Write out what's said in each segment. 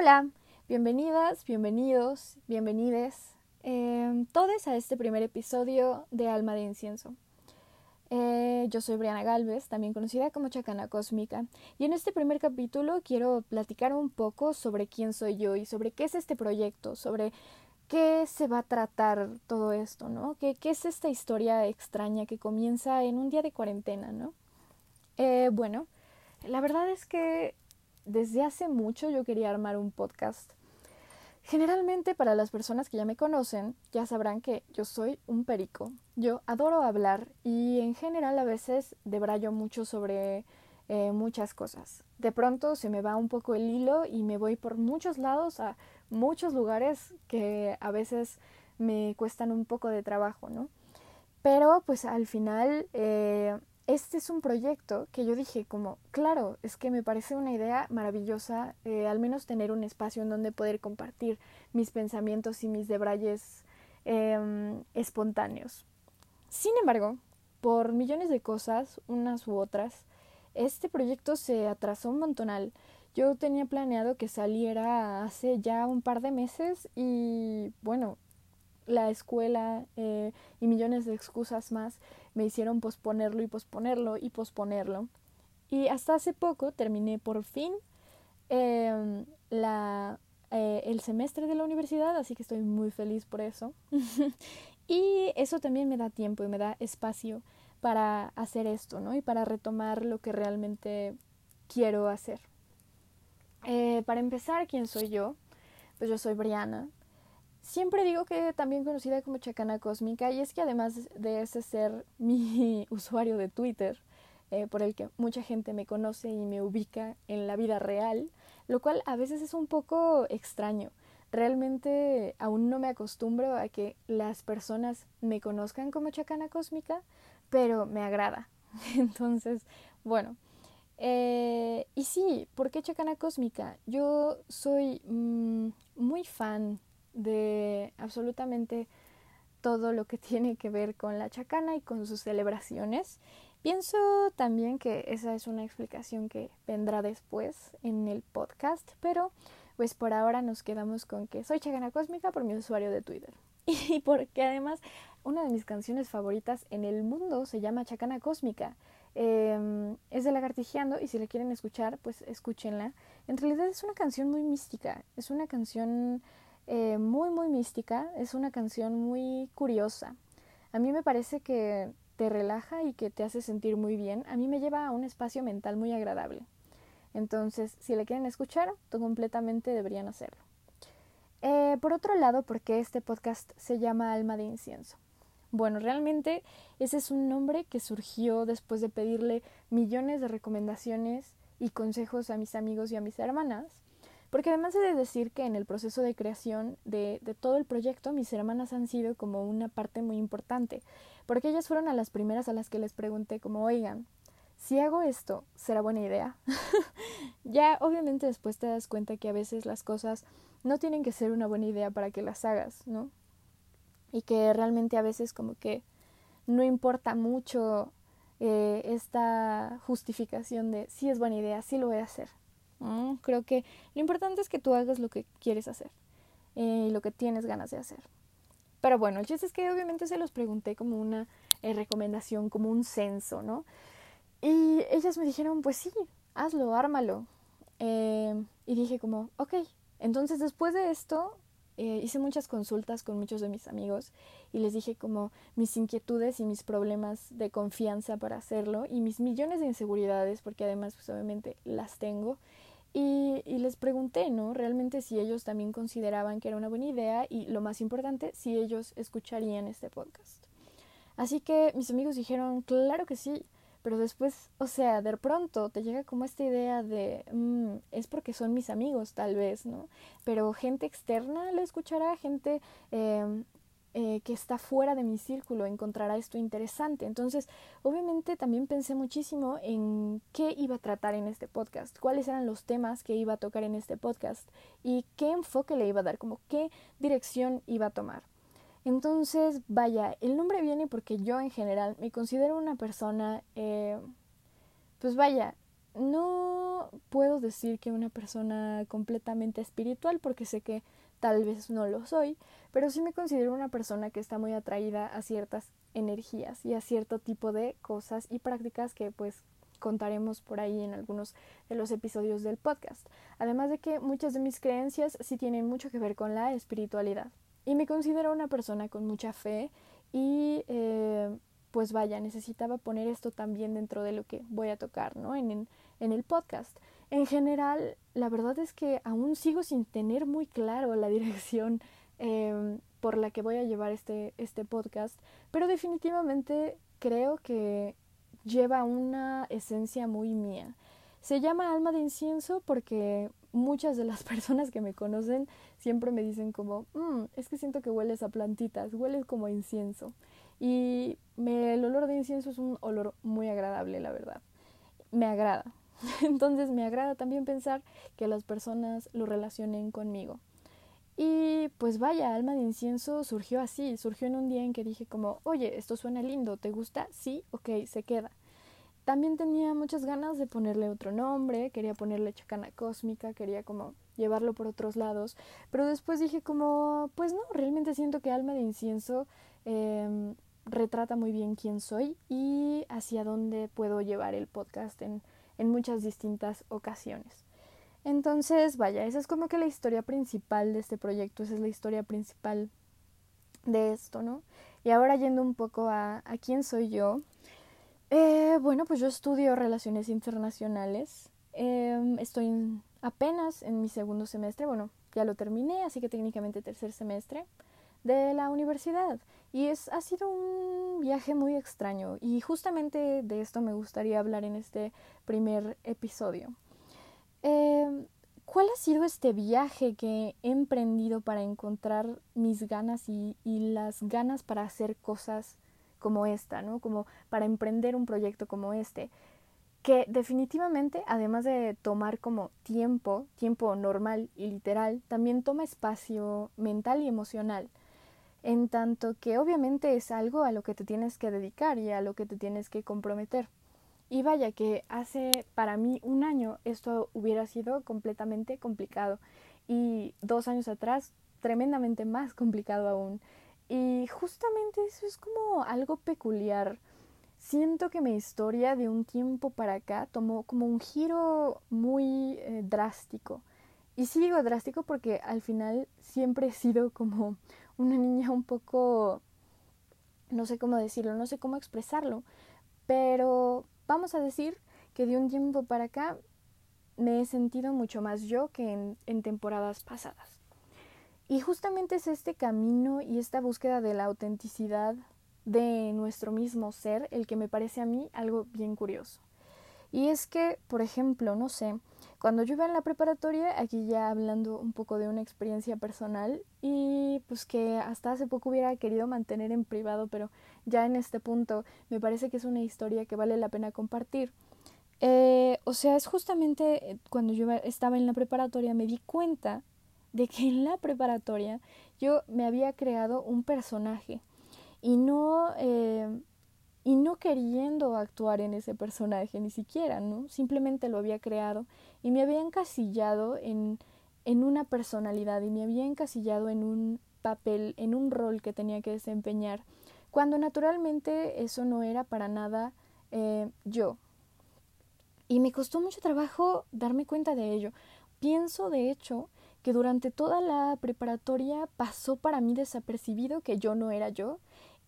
Hola, bienvenidas, bienvenidos, bienvenides, eh, todos a este primer episodio de Alma de Incienso. Eh, yo soy Briana Galvez, también conocida como Chacana Cósmica, y en este primer capítulo quiero platicar un poco sobre quién soy yo y sobre qué es este proyecto, sobre qué se va a tratar todo esto, ¿no? ¿Qué, qué es esta historia extraña que comienza en un día de cuarentena, ¿no? Eh, bueno, la verdad es que desde hace mucho yo quería armar un podcast. Generalmente para las personas que ya me conocen, ya sabrán que yo soy un perico. Yo adoro hablar y en general a veces debrayo mucho sobre eh, muchas cosas. De pronto se me va un poco el hilo y me voy por muchos lados a muchos lugares que a veces me cuestan un poco de trabajo, ¿no? Pero pues al final eh, este es un proyecto que yo dije como, claro, es que me parece una idea maravillosa, eh, al menos tener un espacio en donde poder compartir mis pensamientos y mis debrayes em, espontáneos. Sin embargo, por millones de cosas, unas u otras, este proyecto se atrasó un montonal. Yo tenía planeado que saliera hace ya un par de meses y bueno, la escuela eh, y millones de excusas más me hicieron posponerlo y posponerlo y posponerlo. Y hasta hace poco terminé por fin em, la, eh, el semestre de la universidad, así que estoy muy feliz por eso. y eso también me da tiempo y me da espacio para hacer esto, ¿no? Y para retomar lo que realmente quiero hacer. Eh, para empezar, ¿quién soy yo? Pues yo soy Briana, Siempre digo que también conocida como Chacana Cósmica y es que además de ese ser mi usuario de Twitter, eh, por el que mucha gente me conoce y me ubica en la vida real, lo cual a veces es un poco extraño. Realmente aún no me acostumbro a que las personas me conozcan como Chacana Cósmica, pero me agrada. Entonces, bueno. Eh, y sí, ¿por qué Chacana Cósmica? Yo soy mm, muy fan de absolutamente todo lo que tiene que ver con la chacana y con sus celebraciones. Pienso también que esa es una explicación que vendrá después en el podcast, pero pues por ahora nos quedamos con que soy Chacana Cósmica por mi usuario de Twitter. Y porque además una de mis canciones favoritas en el mundo se llama Chacana Cósmica. Em, es de Lagartijeando y si la quieren escuchar, pues escúchenla. En realidad es una canción muy mística, es una canción eh, muy, muy mística. Es una canción muy curiosa. A mí me parece que te relaja y que te hace sentir muy bien. A mí me lleva a un espacio mental muy agradable. Entonces, si la quieren escuchar, completamente deberían hacerlo. Eh, por otro lado, ¿por qué este podcast se llama Alma de Incienso? Bueno, realmente ese es un nombre que surgió después de pedirle millones de recomendaciones y consejos a mis amigos y a mis hermanas porque además he de decir que en el proceso de creación de, de, todo el proyecto mis hermanas han sido como una parte muy importante, porque ellas fueron a las primeras a las que les pregunté como, oigan, si hago esto, ¿será buena idea? ya obviamente después te das cuenta que a veces las cosas no tienen que ser una buena idea para que las hagas, ¿no? Y que realmente a veces como que no importa mucho eh, esta justificación de si es buena idea, sí lo voy a hacer, Creo que lo importante es que tú hagas lo que quieres hacer eh, y lo que tienes ganas de hacer. Pero bueno, el chiste es que obviamente se los pregunté como una eh, recomendación, como un censo, ¿no? Y ellas me dijeron, pues sí, hazlo, ármalo. Eh, y dije como, ok. Entonces después de esto hice muchas consultas con muchos de mis amigos y les dije como mis inquietudes y mis problemas de confianza para hacerlo y mis millones de inseguridades, porque además pues obviamente las tengo. Y, y, les pregunté, ¿no? Realmente si ellos también consideraban que era una buena idea y lo más importante, si ellos escucharían este podcast. Así que mis amigos dijeron, claro que sí, pero después, o sea, de pronto te llega como esta idea de, mm, es porque son mis amigos tal vez, ¿no? Pero gente externa lo escuchará, gente eh, eh, que está fuera de mi círculo encontrará esto interesante. Entonces, obviamente también pensé muchísimo en qué iba a tratar en este podcast, cuáles eran los temas que iba a tocar en este podcast y qué enfoque le iba a dar, como qué dirección iba a tomar. Entonces, vaya, el nombre viene porque yo en general me considero una persona, eh, pues vaya, no puedo decir que una persona completamente espiritual porque sé que tal vez no lo soy, pero sí me considero una persona que está muy atraída a ciertas energías y a cierto tipo de cosas y prácticas que pues contaremos por ahí en algunos de los episodios del podcast. Además de que muchas de mis creencias sí tienen mucho que ver con la espiritualidad. Y me considero una persona con mucha fe y eh, pues vaya, necesitaba poner esto también dentro de lo que voy a tocar, ¿no? En, en, el podcast. En general, la verdad es que aún sigo sin tener muy claro la dirección em, por la que voy a llevar este, este podcast, pero definitivamente creo que lleva una esencia muy mía. Se llama alma de incienso porque muchas de las personas que me conocen siempre me dicen como, mm, es que siento que hueles a plantitas, hueles como a incienso. Y el olor de incienso es un olor muy agradable, la verdad. Me agrada. Entonces me agrada también pensar que las personas lo relacionen conmigo. Y pues vaya, Alma de Incienso surgió así, surgió en un día en que dije como, oye, esto suena lindo, ¿te gusta? Sí, ok, se queda. También tenía muchas ganas de ponerle otro nombre, quería ponerle Chacana Cósmica, quería como llevarlo por otros lados, pero después dije como, pues no, realmente siento que Alma de Incienso eh, retrata muy bien quién soy y hacia dónde puedo llevar el podcast en, en muchas distintas ocasiones. Entonces, vaya, esa es como que la historia principal de este proyecto, esa es la historia principal de esto, ¿no? Y ahora yendo un poco a, a quién soy yo. Eh, bueno, pues yo estudio relaciones internacionales. Em, estoy apenas en mi segundo semestre, bueno, ya lo terminé, así que técnicamente tercer semestre de la universidad. Y es, ha sido un viaje muy extraño y justamente de esto me gustaría hablar en este primer episodio. Em, ¿Cuál ha sido este viaje que he emprendido para encontrar mis ganas y, y, las ganas para hacer cosas como esta, ¿no? Como para emprender un proyecto como este? Que definitivamente, además de tomar como tiempo, tiempo normal y literal, también toma espacio mental y emocional en tanto que obviamente es algo a lo que te tienes que dedicar y a lo que te tienes que comprometer. Y vaya que hace para mí un año esto hubiera sido completamente complicado y dos años atrás tremendamente más complicado aún. Y justamente eso es como algo peculiar. Siento que mi historia de un tiempo para acá tomó como un giro muy eh, drástico. Y sí digo drástico porque al final siempre he sido como una niña un poco, no sé cómo decirlo, no sé cómo expresarlo, pero vamos a decir que de un tiempo para acá me he sentido mucho más yo que en, en temporadas pasadas. Y justamente es este camino y esta búsqueda de la autenticidad de nuestro mismo ser el que me parece a mí algo bien curioso. Y es que, por ejemplo, no sé, cuando yo iba en la preparatoria, aquí ya hablando un poco de una experiencia personal y pues que hasta hace poco hubiera querido mantener en privado, pero ya en este punto me parece que es una historia que vale la pena compartir. Eh, o sea, es justamente eh, cuando yo estaba en la preparatoria me di cuenta de que en la preparatoria yo me había creado un personaje y no eh, y no queriendo actuar en ese personaje ni siquiera, ¿no? Simplemente lo había creado y me había encasillado en, en una personalidad y me había encasillado en un papel, en un rol que tenía que desempeñar, cuando naturalmente eso no era para nada eh, yo. Y me costó mucho trabajo darme cuenta de ello. Pienso, de hecho, que durante toda la preparatoria pasó para mí desapercibido que yo no era yo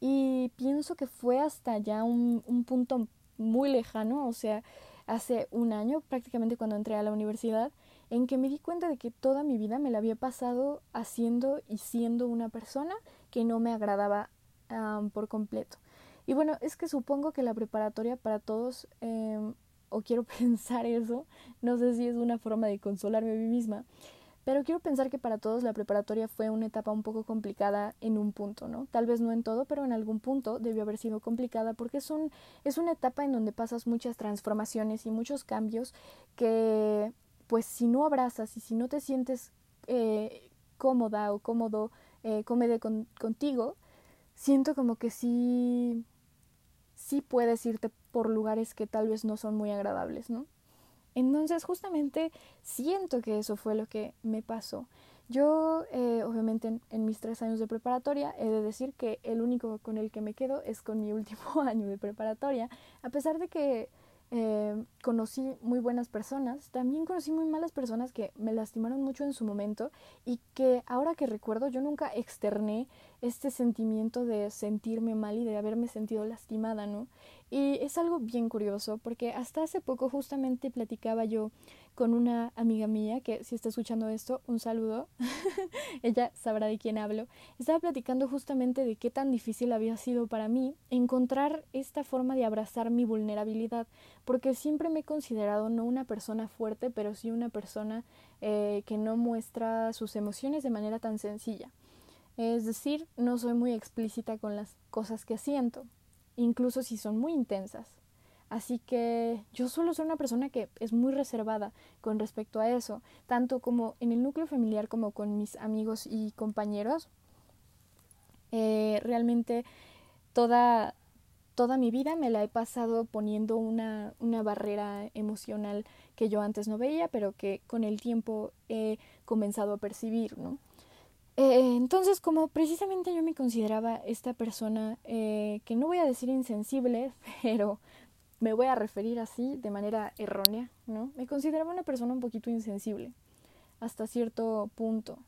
y pienso que fue hasta ya un, un punto muy lejano, o sea, hace un año prácticamente cuando entré a la universidad, en que me di cuenta de que toda mi vida me la había pasado haciendo y siendo una persona que no me agradaba por completo. Y bueno, es que supongo que la preparatoria para todos, eh, o quiero pensar eso, no sé si es una forma de consolarme a mí misma, pero quiero pensar que para todos la preparatoria fue una etapa un poco complicada en un punto, ¿no? Tal vez no en todo, pero en algún punto debió haber sido complicada porque es, un, es una etapa en donde pasas muchas transformaciones y muchos cambios que, pues, si no abrazas y si no te sientes eh, cómoda o cómodo, eh, cómodo contigo, siento como que sí, sí puedes irte por lugares que tal vez no son muy agradables, ¿no? Entonces justamente siento que eso fue lo que me pasó. Yo, eh, obviamente, en, mis tres años de preparatoria, he de decir que el único con el que me quedo es con mi último año de preparatoria, a pesar de que eh, conocí muy buenas personas, también conocí muy malas personas que me lastimaron mucho en su momento y que ahora que recuerdo yo nunca externé este sentimiento de sentirme mal y de haberme sentido lastimada, ¿no? Y es algo bien curioso porque hasta hace poco justamente platicaba yo con una amiga mía que si está escuchando esto, un saludo, ella sabrá de quién hablo. Estaba platicando justamente de qué tan difícil había sido para mí encontrar esta forma de abrazar mi vulnerabilidad, porque siempre me he considerado no una persona fuerte, pero sí una persona eh, que no muestra sus emociones de manera tan sencilla. Es decir, no soy muy explícita con las cosas que siento incluso si son muy intensas. Así que yo suelo ser una persona que es muy reservada con respecto a eso, tanto como en el núcleo familiar como con mis amigos y compañeros. Eh, realmente toda, toda mi vida me la he pasado poniendo una, una barrera emocional que yo antes no veía, pero que con el tiempo he comenzado a percibir, ¿no? Eh, entonces, como precisamente yo me consideraba esta persona, eh, que no voy a decir insensible, pero me voy a referir así de manera errónea, ¿no? Me consideraba una persona un poquito insensible, hasta cierto punto.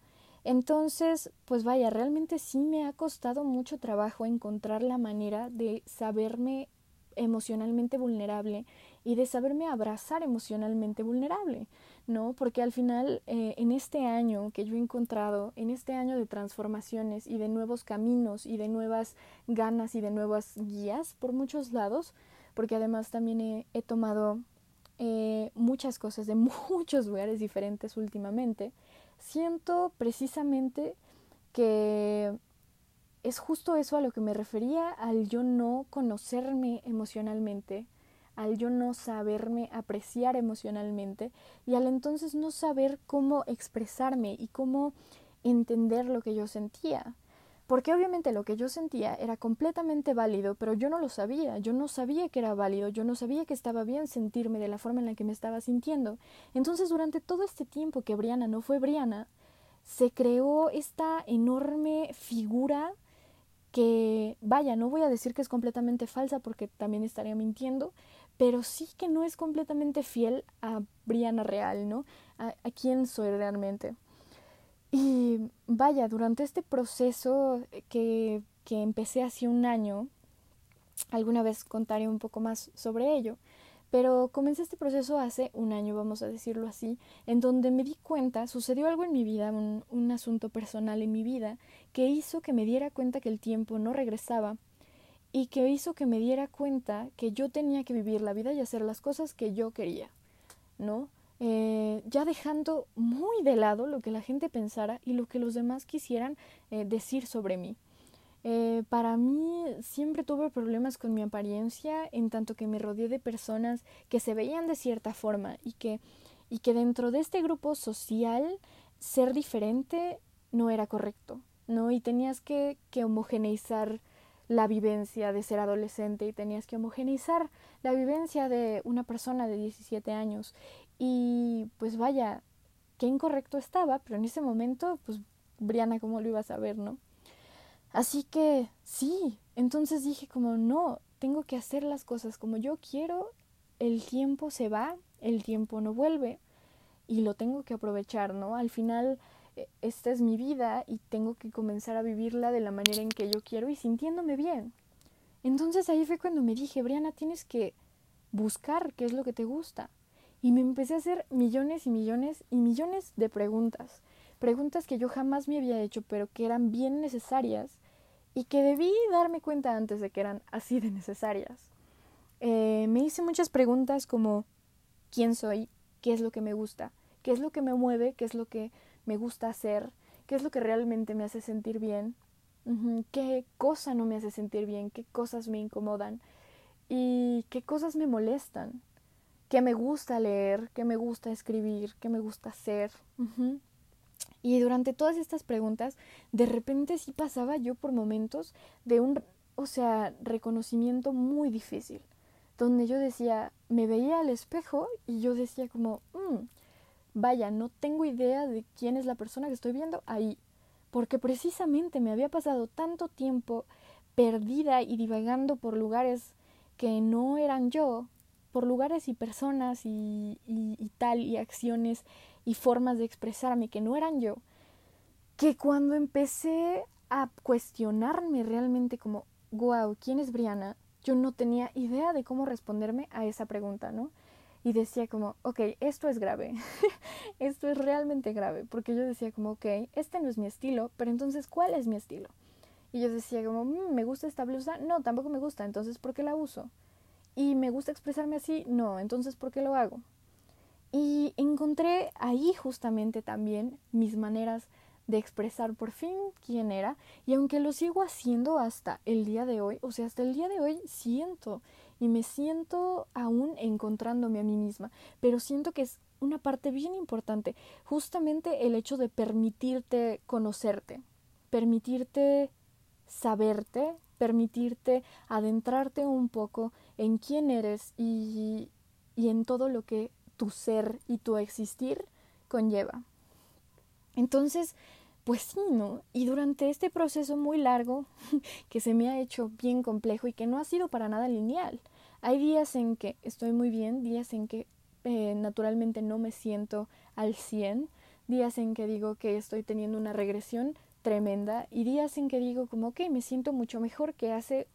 Entonces, pues vaya, realmente sí me ha costado mucho trabajo encontrar la manera de saberme emocionalmente vulnerable y de saberme abrazar emocionalmente vulnerable. ¿No? Porque al final, eh, en este año que yo he encontrado, en este año de transformaciones y de nuevos caminos y de nuevas ganas y de nuevas guías por muchos lados, porque además también he, tomado eh, muchas cosas de muchos lugares diferentes últimamente, siento precisamente que es justo eso a lo que me refería al yo no conocerme emocionalmente, al yo no saberme apreciar emocionalmente y al entonces no saber cómo expresarme y cómo entender lo que yo sentía. Porque obviamente lo que yo sentía era completamente válido, pero yo no lo sabía, yo no sabía que era válido, yo no sabía que estaba bien sentirme de la forma en la que me estaba sintiendo. Entonces durante todo este tiempo que Briana no fue Briana, se creó esta enorme figura que, vaya, no voy a decir que es completamente falsa porque también estaría mintiendo, pero sí que no es completamente fiel a Brianna real, ¿no? A, a quién soy realmente. Y vaya, durante este proceso que, que empecé hace un año, alguna vez contaré un poco más sobre ello, pero comencé este proceso hace un año, vamos a decirlo así, en donde me di cuenta, sucedió algo en mi vida, un, un asunto personal en mi vida, que hizo que me diera cuenta que el tiempo no regresaba y que hizo que me diera cuenta que yo tenía que vivir la vida y hacer las cosas que yo quería, ¿no? Eh, ya dejando muy de lado lo que la gente pensara y lo que los demás quisieran eh, decir sobre mí. Eh, para mí siempre tuve problemas con mi apariencia en tanto que me rodeé de personas que se veían de cierta forma y que, y que dentro de este grupo social ser diferente no era correcto, ¿no? Y tenías que, que homogeneizar la vivencia de ser adolescente y tenías que homogeneizar la vivencia de una persona de 17 años. Y pues vaya, qué incorrecto estaba, pero en ese momento, pues Briana, ¿cómo lo iba a saber, no? Así que sí, entonces dije como no, tengo que hacer las cosas como yo quiero, el tiempo se va, el tiempo no vuelve y lo tengo que aprovechar, ¿no? Al final esta es mi vida y tengo que comenzar a vivirla de la manera en que yo quiero y sintiéndome bien. Entonces ahí fue cuando me dije, Briana, tienes que buscar qué es lo que te gusta. Y me empecé a hacer millones y millones y millones de preguntas. Preguntas que yo jamás me había hecho, pero que eran bien necesarias y que debí darme cuenta antes de que eran así de necesarias. Eh, me hice muchas preguntas como ¿quién soy? ¿Qué es lo que me gusta? ¿Qué es lo que me mueve? ¿Qué es lo que me gusta hacer, qué es lo que realmente me hace sentir bien, qué cosa no me hace sentir bien, qué cosas me incomodan y qué cosas me molestan, qué me gusta leer, qué me gusta escribir, qué me gusta hacer. Y durante todas estas preguntas, de repente sí pasaba yo por momentos de un, o sea, reconocimiento muy difícil donde yo decía, me veía al espejo y yo decía como, mm, vaya, no tengo idea de quién es la persona que estoy viendo ahí, porque precisamente me había pasado tanto tiempo perdida y divagando por lugares que no eran yo, por lugares y personas y, tal, y acciones y formas de expresarme que no eran yo, que cuando empecé a cuestionarme realmente como, wow, ¿quién es Briana? Yo no tenía idea de cómo responderme a esa pregunta, ¿no? Y decía como, ok, esto es grave, esto es realmente grave, porque yo decía como, ok, este no es mi estilo, pero entonces, ¿cuál es mi estilo? Y yo decía como, mm, ¿me gusta esta blusa? No, tampoco me gusta, entonces, ¿por qué la uso? Y me gusta expresarme así, no, entonces, ¿por qué lo hago? Y encontré ahí justamente también mis maneras de expresar por fin quién era y aunque lo sigo haciendo hasta el día de hoy, o sea, hasta el día de hoy siento y me siento aún encontrándome a mí misma, pero siento que es una parte bien importante, justamente el hecho de permitirte conocerte, permitirte saberte, permitirte adentrarte un poco en quién eres y, y en todo lo que tu ser y tu existir conlleva. Entonces, pues sí, ¿no? Y durante este proceso muy largo, que se me ha hecho bien complejo y que no ha sido para nada lineal, hay días en que estoy muy bien, días en que eh, naturalmente no me siento al 100, días en que digo que estoy teniendo una regresión tremenda y días en que digo como, ok, me siento mucho mejor que hace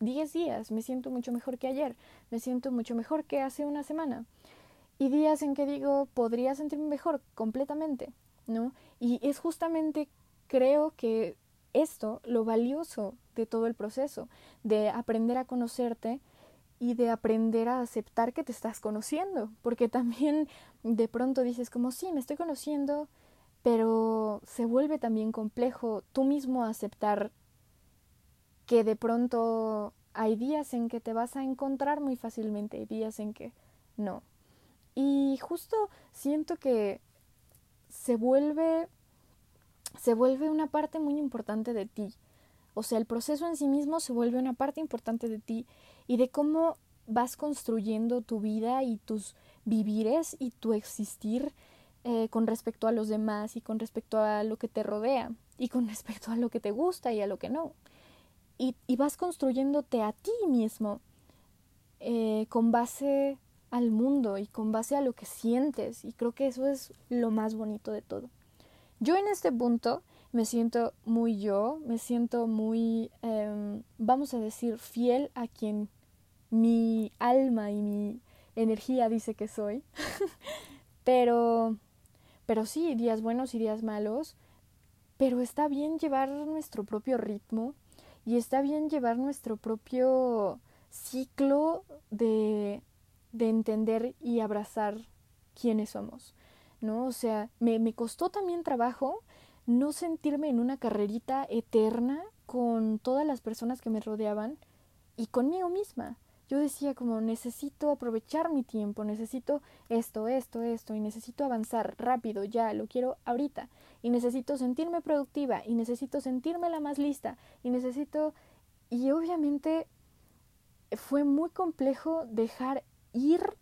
10 días, me siento mucho mejor que ayer, me siento mucho mejor que hace una semana. Y días en que digo, podría sentirme mejor completamente. ¿no? Y es justamente, creo que esto, lo valioso de todo el proceso, de aprender a conocerte y de aprender a aceptar que te estás conociendo, porque también de pronto dices como, sí, me estoy conociendo, pero se vuelve también complejo tú mismo aceptar que de pronto hay días en que te vas a encontrar muy fácilmente y días en que no. Y justo siento que se vuelve se vuelve una parte muy importante de ti. O sea, el proceso en sí mismo se vuelve una parte importante de ti y de cómo vas construyendo tu vida y tus vivires y tu existir eh, con respecto a los demás y con respecto a lo que te rodea y con respecto a lo que te gusta y a lo que no. Y, y vas construyéndote a ti mismo eh, con base al mundo y con base a lo que sientes. Y creo que eso es lo más bonito de todo. Yo en este punto me siento muy yo, me siento muy, eh, vamos a decir, fiel a quien mi alma y mi energía dice que soy. pero, pero sí, días buenos y días malos. Pero está bien llevar nuestro propio ritmo y está bien llevar nuestro propio ciclo de de entender y abrazar quiénes somos, ¿no? O sea, me, me costó también trabajo no sentirme en una carrerita eterna con todas las personas que me rodeaban y conmigo misma. Yo decía como necesito aprovechar mi tiempo, necesito esto, esto, esto, y necesito avanzar rápido, ya, lo quiero ahorita, y necesito sentirme productiva, y necesito sentirme la más lista, y necesito... Y obviamente fue muy complejo dejar ir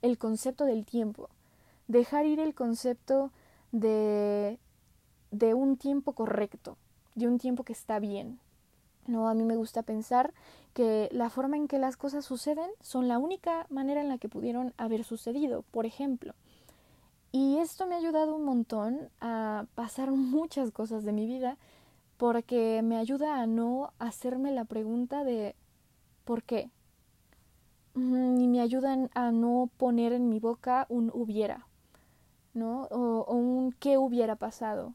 el concepto del tiempo, dejar ir el concepto de, de un tiempo correcto, de un tiempo que está bien. No, a mí me gusta pensar que la forma en que las cosas suceden son la única manera en la que pudieron haber sucedido, por ejemplo. Y esto me ha ayudado un montón a pasar muchas cosas de mi vida porque me ayuda a no hacerme la pregunta de ¿por qué? y me ayudan a no poner en mi boca un hubiera, ¿no? O, un qué hubiera pasado,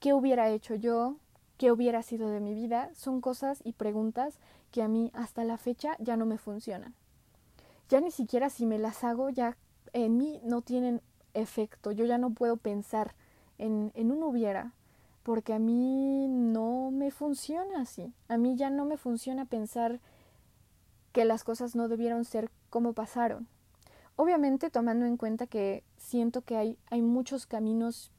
qué hubiera hecho yo, qué hubiera sido de mi vida, son cosas y preguntas que a mí hasta la fecha ya no me funcionan. Ya ni siquiera si me las hago ya en mí no tienen efecto, yo ya no puedo pensar en, en un hubiera, porque a mí no me funciona así, a mí ya no me funciona pensar que las cosas no debieron ser como pasaron. Obviamente tomando en cuenta que siento que hay, hay muchos caminos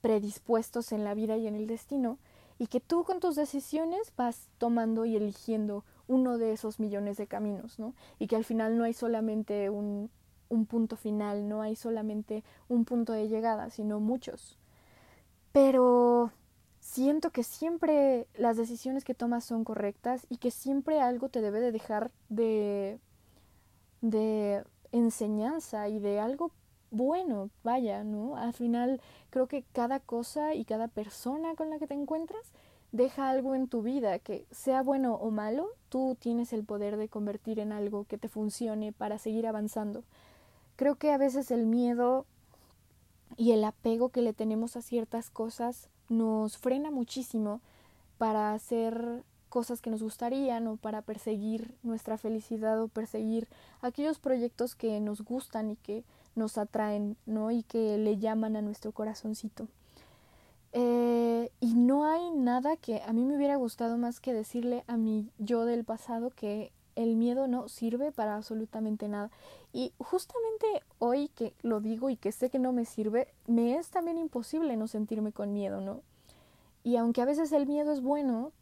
predispuestos en la vida y en el destino, y que tú con tus decisiones vas tomando y eligiendo uno de esos millones de caminos, ¿no? Y que al final no hay solamente un, un punto final, no hay solamente un punto de llegada, sino muchos. Pero siento que siempre las decisiones que tomas son correctas y que siempre algo te debe de dejar de, de enseñanza y de algo bueno, vaya, ¿no? Al final creo que cada cosa y cada persona con la que te encuentras deja algo en tu vida que sea bueno o malo, tú tienes el poder de convertir en algo que te funcione para seguir avanzando. Creo que a veces el miedo y el apego que le tenemos a ciertas cosas nos frena muchísimo para hacer cosas que nos gustarían o para perseguir nuestra felicidad o perseguir aquellos proyectos que nos gustan y que nos atraen, ¿no? Y que le llaman a nuestro corazoncito. Eh, y no hay nada que a mí me hubiera gustado más que decirle a mi yo del pasado que el miedo no sirve para absolutamente nada. Y justamente hoy que lo digo y que sé que no me sirve, me es también imposible no sentirme con miedo, ¿no? Y aunque a veces el miedo es bueno,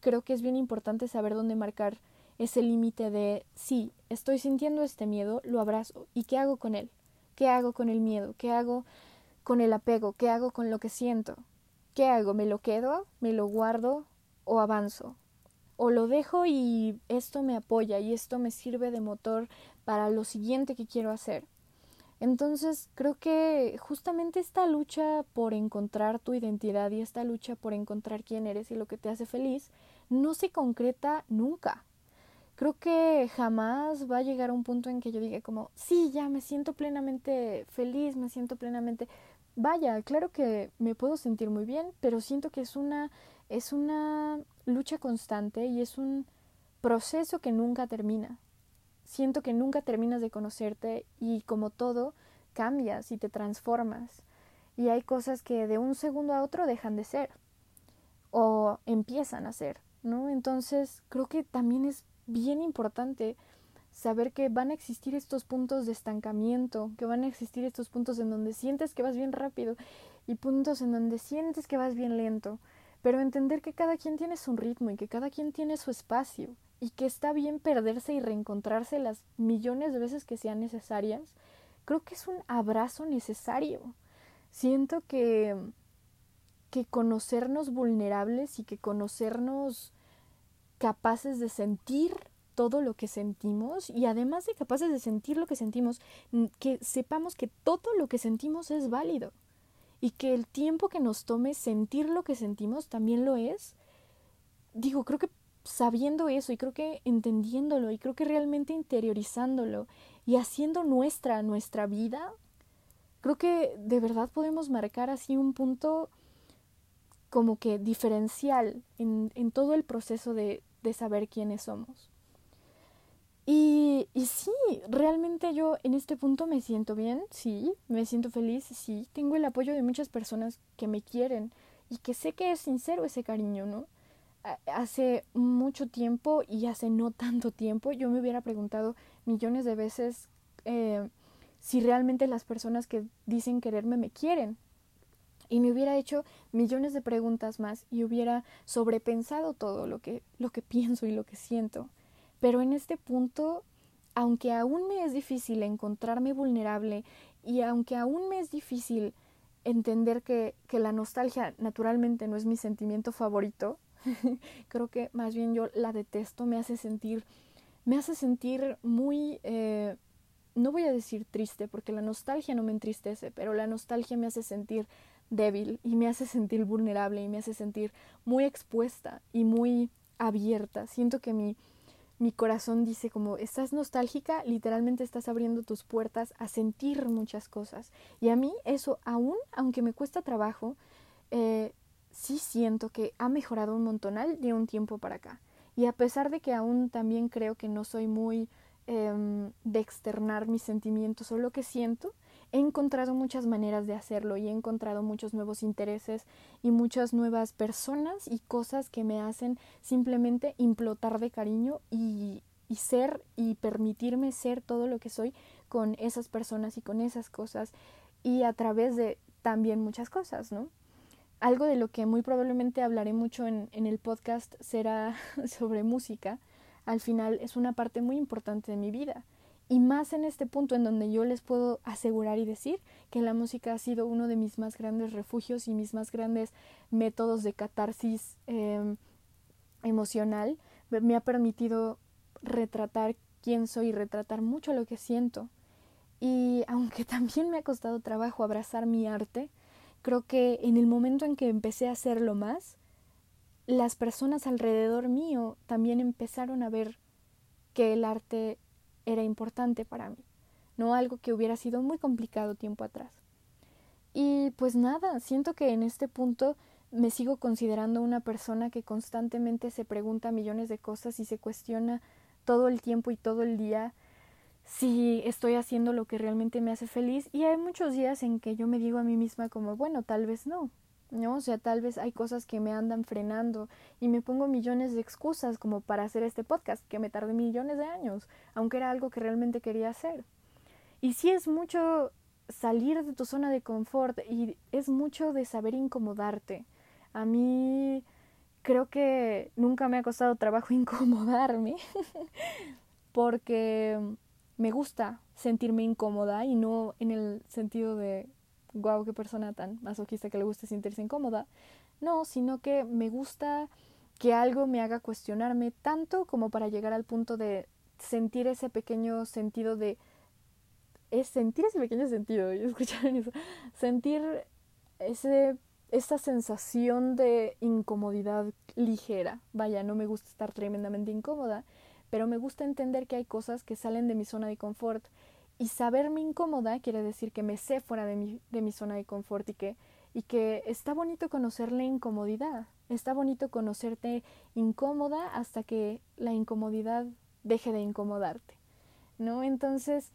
creo que es bien importante saber dónde marcar ese límite de sí, estoy sintiendo este miedo, lo abrazo. ¿Y qué hago con él? ¿Qué hago con el miedo? ¿Qué hago con el apego? ¿Qué hago con lo que siento? ¿Qué hago? ¿Me lo quedo? ¿Me lo guardo? ¿O avanzo? ¿O lo dejo y esto me apoya y esto me sirve de motor para lo siguiente que quiero hacer? Entonces creo que justamente esta lucha por encontrar tu identidad y esta lucha por encontrar quién eres y lo que te hace feliz no se concreta nunca creo que jamás va a llegar a un punto en que yo diga como, sí, ya me siento plenamente feliz, me siento plenamente... Vaya, claro que me puedo sentir muy bien, pero siento que es una, es una lucha constante y es un proceso que nunca termina. Siento que nunca terminas de conocerte y como todo, cambias y te transformas. Y hay cosas que de un segundo a otro dejan de ser o empiezan a ser, ¿no? Entonces creo que también es bien importante saber que van a existir estos puntos de estancamiento, que van a existir estos puntos en donde sientes que vas bien rápido y puntos en donde sientes que vas bien lento, pero entender que cada quien tiene su ritmo y que cada quien tiene su espacio y que está bien perderse y reencontrarse las millones de veces que sean necesarias, creo que es un abrazo necesario. Siento que que conocernos vulnerables y que conocernos capaces de sentir todo lo que sentimos y además de capaces de sentir lo que sentimos, que sepamos que todo lo que sentimos es válido y que el tiempo que nos tome sentir lo que sentimos también lo es. Digo, creo que sabiendo eso y creo que entendiéndolo y creo que realmente interiorizándolo y haciendo nuestra nuestra vida, creo que de verdad podemos marcar así un punto como que diferencial en, en todo el proceso de, de saber quiénes somos. Y, y sí, realmente yo en este punto me siento bien, sí, me siento feliz, sí, tengo el apoyo de muchas personas que me quieren y que sé que es sincero ese cariño, ¿no? Hace mucho tiempo y hace no tanto tiempo yo me hubiera preguntado millones de veces eh, si realmente las personas que dicen quererme me quieren, y me hubiera hecho millones de preguntas más y hubiera sobrepensado todo lo que, lo que pienso y lo que siento. Pero en este punto, aunque aún me es difícil encontrarme vulnerable y aunque aún me es difícil entender que, que la nostalgia naturalmente no es mi sentimiento favorito, creo que más bien yo la detesto, me hace sentir, me hace sentir muy, eh, no voy a decir triste, porque la nostalgia no me entristece, pero la nostalgia me hace sentir débil y me hace sentir vulnerable y me hace sentir muy expuesta y muy abierta. Siento que mi, mi corazón dice como estás nostálgica, literalmente estás abriendo tus puertas a sentir muchas cosas. Y a mí eso aún, aunque me cuesta trabajo, eh, sí siento que ha mejorado un montonal de un tiempo para acá. Y a pesar de que aún también creo que no soy muy em, de externar mis sentimientos o lo que siento, he encontrado muchas maneras de hacerlo y he encontrado muchos nuevos intereses y muchas nuevas personas y cosas que me hacen simplemente implotar de cariño y, y ser y permitirme ser todo lo que soy con esas personas y con esas cosas y a través de también muchas cosas, ¿no? Algo de lo que muy probablemente hablaré mucho en, en el podcast será sobre música. al final es una parte muy importante de mi vida. Y más en este punto en donde yo les puedo asegurar y decir que la música ha sido uno de mis más grandes refugios y mis más grandes métodos de catarsis em, emocional. Me ha permitido retratar quién soy y retratar mucho lo que siento. Y aunque también me ha costado trabajo abrazar mi arte, creo que en el momento en que empecé a hacerlo más, las personas alrededor mío también empezaron a ver que el arte era importante para mí, no algo que hubiera sido muy complicado tiempo atrás. Y pues nada, siento que en este punto me sigo considerando una persona que constantemente se pregunta millones de cosas y se cuestiona todo el tiempo y todo el día si estoy haciendo lo que realmente me hace feliz. Y hay muchos días en que yo me digo a mí misma como bueno tal vez no ¿no? O sea, tal vez hay cosas que me andan frenando y me pongo millones de excusas como para hacer este podcast, que me tardé millones de años, aunque era algo que realmente quería hacer. Y sí es mucho salir de tu zona de confort y es mucho de saber incomodarte. A mí creo que nunca me ha costado trabajo incomodarme porque me gusta sentirme incómoda y no en el sentido de wow, qué persona tan masoquista que le gusta sentirse incómoda. No, sino que me gusta que algo me haga cuestionarme tanto como para llegar al punto de sentir ese pequeño sentido de es sentir ese pequeño sentido, ¿escucharon eso? Sentir ese esa sensación de incomodidad ligera. Vaya, no me gusta estar tremendamente incómoda, pero me gusta entender que hay cosas que salen de mi zona de confort y saberme incómoda quiere decir que me sé fuera de mi, de mi zona de confort y que, y que está bonito conocer la incomodidad. Está bonito conocerte incómoda hasta que la incomodidad deje de incomodarte. ¿No? Entonces,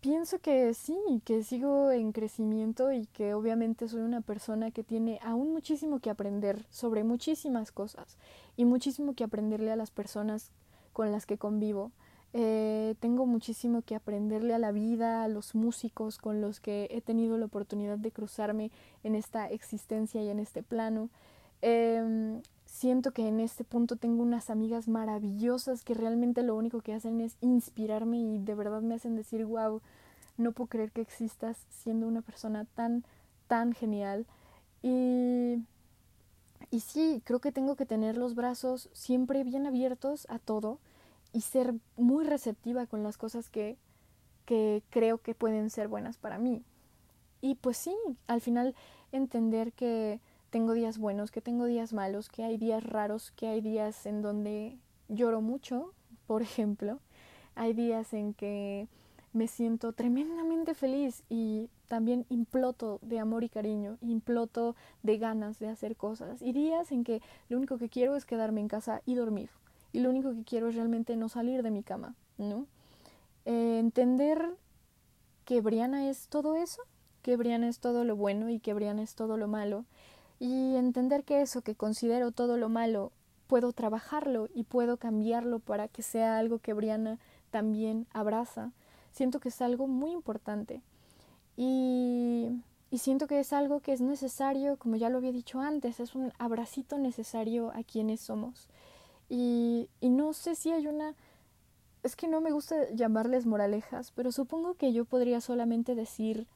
pienso que sí, que sigo en crecimiento y que obviamente soy una persona que tiene aún muchísimo que aprender sobre muchísimas cosas y muchísimo que aprenderle a las personas con las que convivo eh, tengo muchísimo que aprenderle a la vida, a los músicos con los que he tenido la oportunidad de cruzarme en esta existencia y en este plano. Em, siento que en este punto tengo unas amigas maravillosas que realmente lo único que hacen es inspirarme y de verdad me hacen decir, wow, no puedo creer que existas siendo una persona tan, tan genial. Y, y sí, creo que tengo que tener los brazos siempre bien abiertos a todo y ser muy receptiva con las cosas que, que creo que pueden ser buenas para mí. Y pues sí, al final entender que tengo días buenos, que tengo días malos, que hay días raros, que hay días en donde lloro mucho, por ejemplo. Hay días en que me siento tremendamente feliz y también imploto de amor y cariño, imploto de ganas de hacer cosas. Y días en que lo único que quiero es quedarme en casa y dormir y lo único que quiero es realmente no salir de mi cama, ¿no? Eh, entender que Briana es todo eso, que Briana es todo lo bueno y que Briana es todo lo malo, y entender que eso que considero todo lo malo puedo trabajarlo y puedo cambiarlo para que sea algo que Briana también abraza. Siento que es algo muy importante. Y, y, siento que es algo que es necesario, como ya lo había dicho antes, es un abracito necesario a quienes somos. Y, no sé si hay una... Es que no me gusta llamarles moralejas, pero supongo que yo podría solamente decir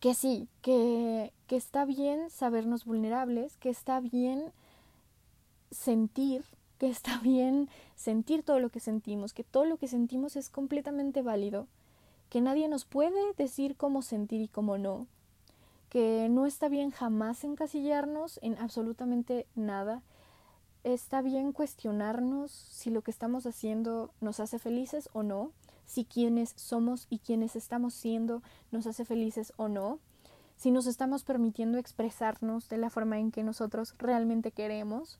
que sí, que, que está bien sabernos vulnerables, que está bien sentir, que está bien sentir todo lo que sentimos, que todo lo que sentimos es completamente válido, que nadie nos puede decir cómo sentir y cómo no, que no está bien jamás encasillarnos en absolutamente nada, está bien cuestionarnos si lo que estamos haciendo nos hace felices o no, si quienes somos y quienes estamos siendo nos hace felices o no, si nos estamos permitiendo expresarnos de la forma en que nosotros realmente queremos.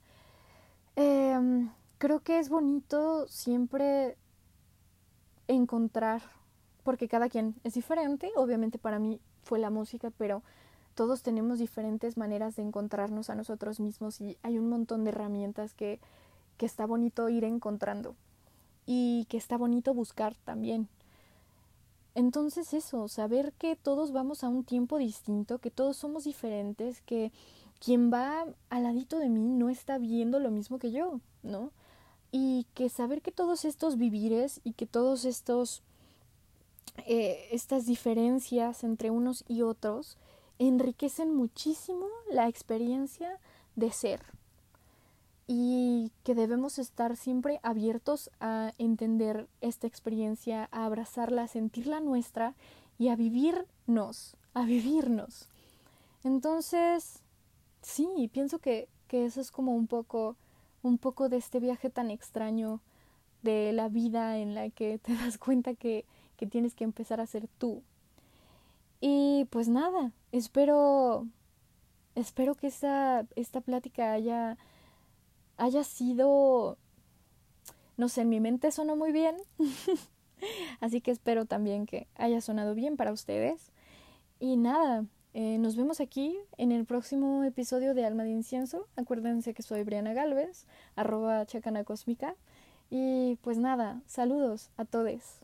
Em, creo que es bonito siempre encontrar, porque cada quien es diferente, obviamente para mí fue la música, pero todos tenemos diferentes maneras de encontrarnos a nosotros mismos y hay un montón de herramientas que, que está bonito ir encontrando y que está bonito buscar también. Entonces eso, saber que todos vamos a un tiempo distinto, que todos somos diferentes, que quien va al ladito de mí no está viendo lo mismo que yo, ¿no? y que saber que todos estos vivires y que todos estos eh, estas diferencias entre unos y otros enriquecen muchísimo la experiencia de ser y que debemos estar siempre abiertos a entender esta experiencia, a abrazarla, a sentirla nuestra y a vivirnos, a vivirnos. Entonces, sí, pienso que, que eso es como un poco, un poco de este viaje tan extraño de la vida en la que te das cuenta que, que tienes que empezar a ser tú. Y pues nada, espero, espero que esta, esta plática haya haya sido, no sé, en mi mente sonó muy bien. Así que espero también que haya sonado bien para ustedes. Y nada, eh, nos vemos aquí en el próximo episodio de Alma de Incienso. Acuérdense que soy Briana Galvez, arroba chacana cósmica. Y pues nada, saludos a todos.